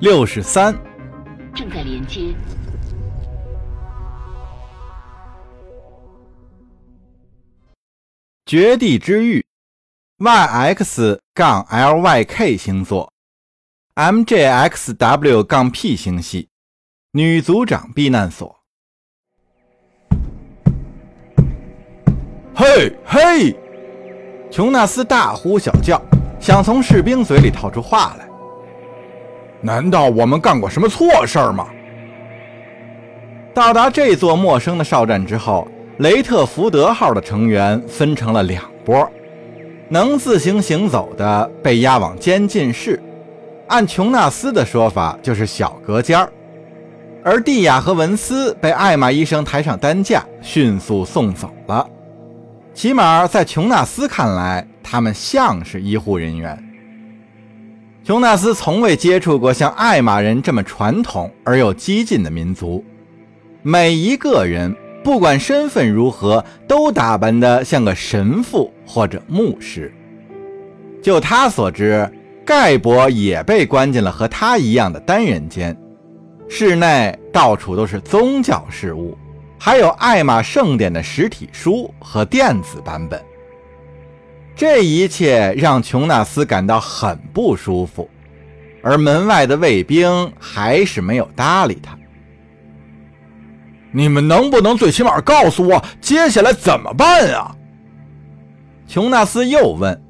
六十三，正在连接。绝地之域，YX 杠 LYK 星座，MJXW 杠 P 星系，女组长避难所。嘿嘿！琼纳斯大呼小叫，想从士兵嘴里套出话来。难道我们干过什么错事儿吗？到达这座陌生的哨站之后。雷特福德号的成员分成了两波，能自行行走的被押往监禁室，按琼纳斯的说法就是小隔间，而蒂亚和文斯被艾玛医生抬上担架，迅速送走了。起码在琼纳斯看来，他们像是医护人员。琼纳斯从未接触过像艾玛人这么传统而又激进的民族，每一个人。不管身份如何，都打扮得像个神父或者牧师。就他所知，盖博也被关进了和他一样的单人间，室内到处都是宗教事物，还有艾玛圣典的实体书和电子版本。这一切让琼纳斯感到很不舒服，而门外的卫兵还是没有搭理他。你们能不能最起码告诉我接下来怎么办啊？琼纳斯又问。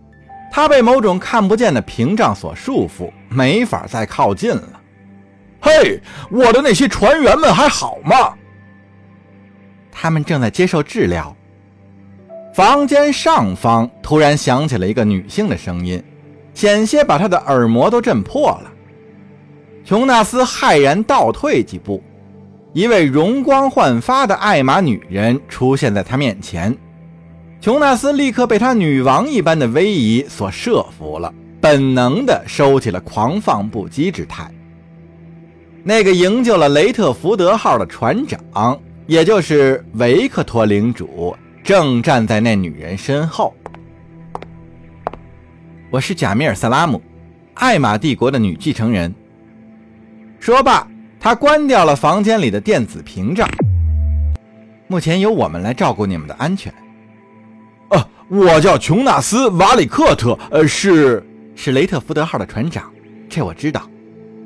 他被某种看不见的屏障所束缚，没法再靠近了。嘿，我的那些船员们还好吗？他们正在接受治疗。房间上方突然响起了一个女性的声音，险些把他的耳膜都震破了。琼纳斯骇然倒退几步。一位容光焕发的艾玛女人出现在他面前，琼纳斯立刻被她女王一般的威仪所慑服了，本能地收起了狂放不羁之态。那个营救了雷特福德号的船长，也就是维克托领主，正站在那女人身后。我是贾米尔·萨拉姆，艾玛帝国的女继承人。说罢。他关掉了房间里的电子屏障。目前由我们来照顾你们的安全。呃，我叫琼纳斯·瓦里克特，呃，是是雷特福德号的船长。这我知道。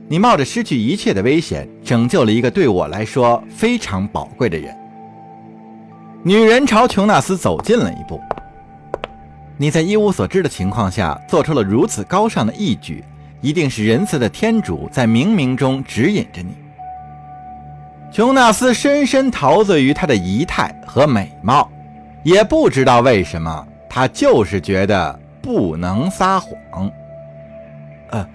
你冒着失去一切的危险，拯救了一个对我来说非常宝贵的人。女人朝琼纳斯走近了一步。你在一无所知的情况下做出了如此高尚的义举，一定是仁慈的天主在冥冥中指引着你。琼纳斯深深陶醉于她的仪态和美貌，也不知道为什么，他就是觉得不能撒谎。呃，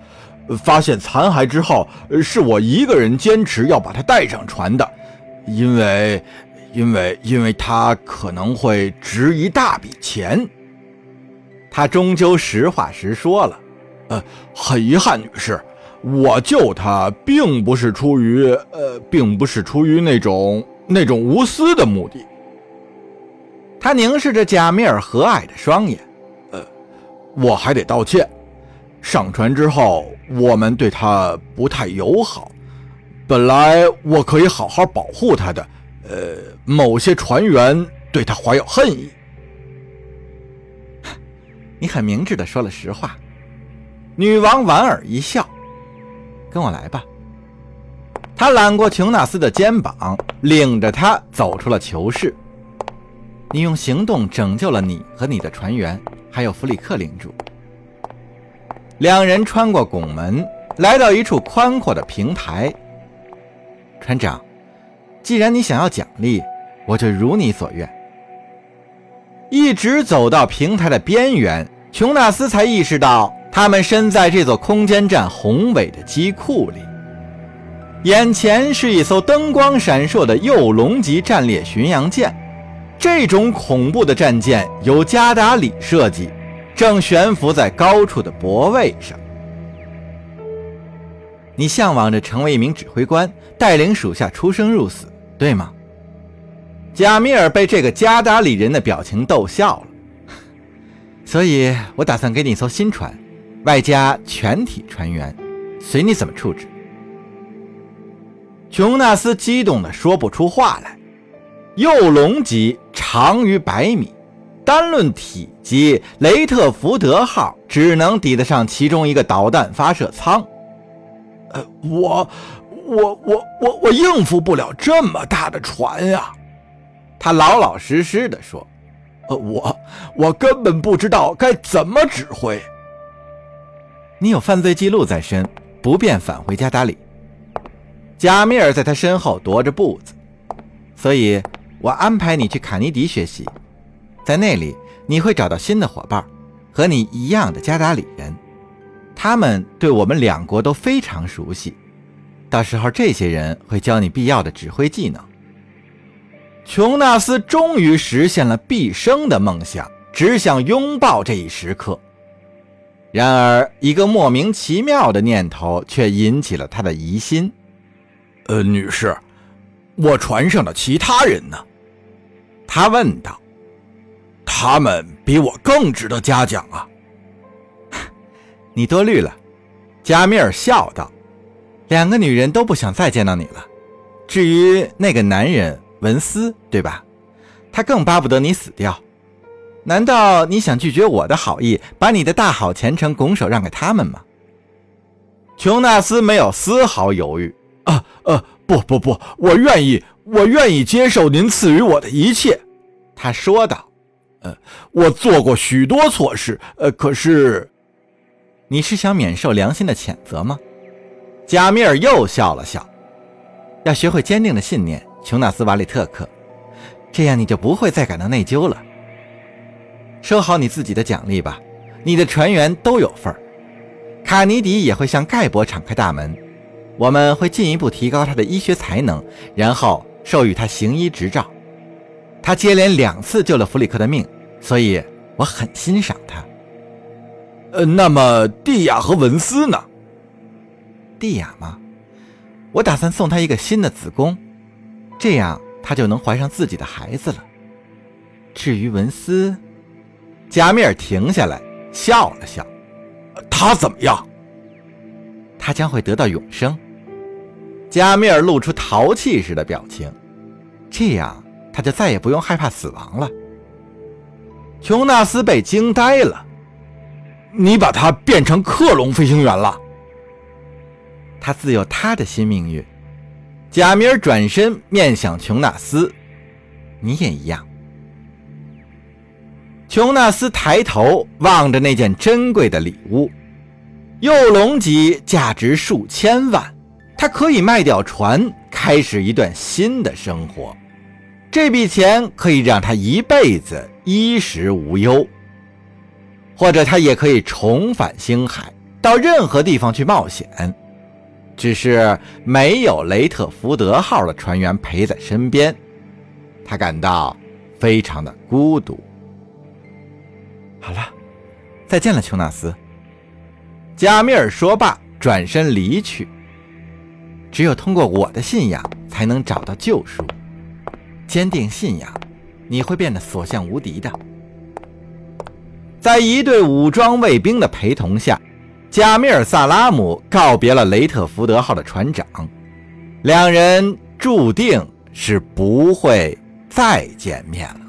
发现残骸之后，是我一个人坚持要把他带上船的，因为，因为，因为他可能会值一大笔钱。他终究实话实说了。呃，很遗憾，女士。我救他，并不是出于呃，并不是出于那种那种无私的目的。他凝视着贾米尔和蔼的双眼，呃，我还得道歉。上船之后，我们对他不太友好。本来我可以好好保护他的，呃，某些船员对他怀有恨意。你很明智的说了实话。女王莞尔一笑。跟我来吧。他揽过琼纳斯的肩膀，领着他走出了囚室。你用行动拯救了你和你的船员，还有弗里克领主。两人穿过拱门，来到一处宽阔的平台。船长，既然你想要奖励，我就如你所愿。一直走到平台的边缘，琼纳斯才意识到。他们身在这座空间站宏伟的机库里，眼前是一艘灯光闪烁的幼龙级战列巡洋舰。这种恐怖的战舰由加达里设计，正悬浮在高处的泊位上。你向往着成为一名指挥官，带领属下出生入死，对吗？贾米尔被这个加达里人的表情逗笑了。所以我打算给你一艘新船。外加全体船员，随你怎么处置。琼纳斯激动的说不出话来。幼龙级长于百米，单论体积，雷特福德号只能抵得上其中一个导弹发射舱。呃，我，我，我，我，我应付不了这么大的船呀！他老老实实的说：“呃，我，我根本不知道该怎么指挥。你有犯罪记录在身，不便返回加达里。”贾米尔在他身后踱着步子，所以。我安排你去卡尼迪学习，在那里你会找到新的伙伴，和你一样的加达里人，他们对我们两国都非常熟悉。到时候这些人会教你必要的指挥技能。琼纳斯终于实现了毕生的梦想，只想拥抱这一时刻。然而，一个莫名其妙的念头却引起了他的疑心。呃，女士，我船上的其他人呢？他问道：“他们比我更值得嘉奖啊！”你多虑了，加米尔笑道：“两个女人都不想再见到你了。至于那个男人文斯，对吧？他更巴不得你死掉。难道你想拒绝我的好意，把你的大好前程拱手让给他们吗？”琼纳斯没有丝毫犹豫：“啊，呃，不不不，我愿意。”我愿意接受您赐予我的一切，他说道。呃，我做过许多错事，呃，可是，你是想免受良心的谴责吗？加米尔又笑了笑。要学会坚定的信念，琼纳斯·瓦里特克，这样你就不会再感到内疚了。收好你自己的奖励吧，你的船员都有份儿。卡尼迪也会向盖博敞开大门，我们会进一步提高他的医学才能，然后。授予他行医执照，他接连两次救了弗里克的命，所以我很欣赏他。呃，那么蒂亚和文斯呢？蒂亚吗？我打算送她一个新的子宫，这样她就能怀上自己的孩子了。至于文斯，加米尔停下来笑了笑。他怎么样？他将会得到永生。加米尔露出淘气似的表情，这样他就再也不用害怕死亡了。琼纳斯被惊呆了：“你把他变成克隆飞行员了？”他自有他的新命运。贾米尔转身面向琼纳斯：“你也一样。”琼纳斯抬头望着那件珍贵的礼物，幼龙级，价值数千万。他可以卖掉船，开始一段新的生活。这笔钱可以让他一辈子衣食无忧，或者他也可以重返星海，到任何地方去冒险。只是没有雷特福德号的船员陪在身边，他感到非常的孤独。好了，再见了，琼纳斯。加米尔说罢，转身离去。只有通过我的信仰，才能找到救赎。坚定信仰，你会变得所向无敌的。在一队武装卫兵的陪同下，贾米尔·萨拉姆告别了雷特福德号的船长，两人注定是不会再见面了。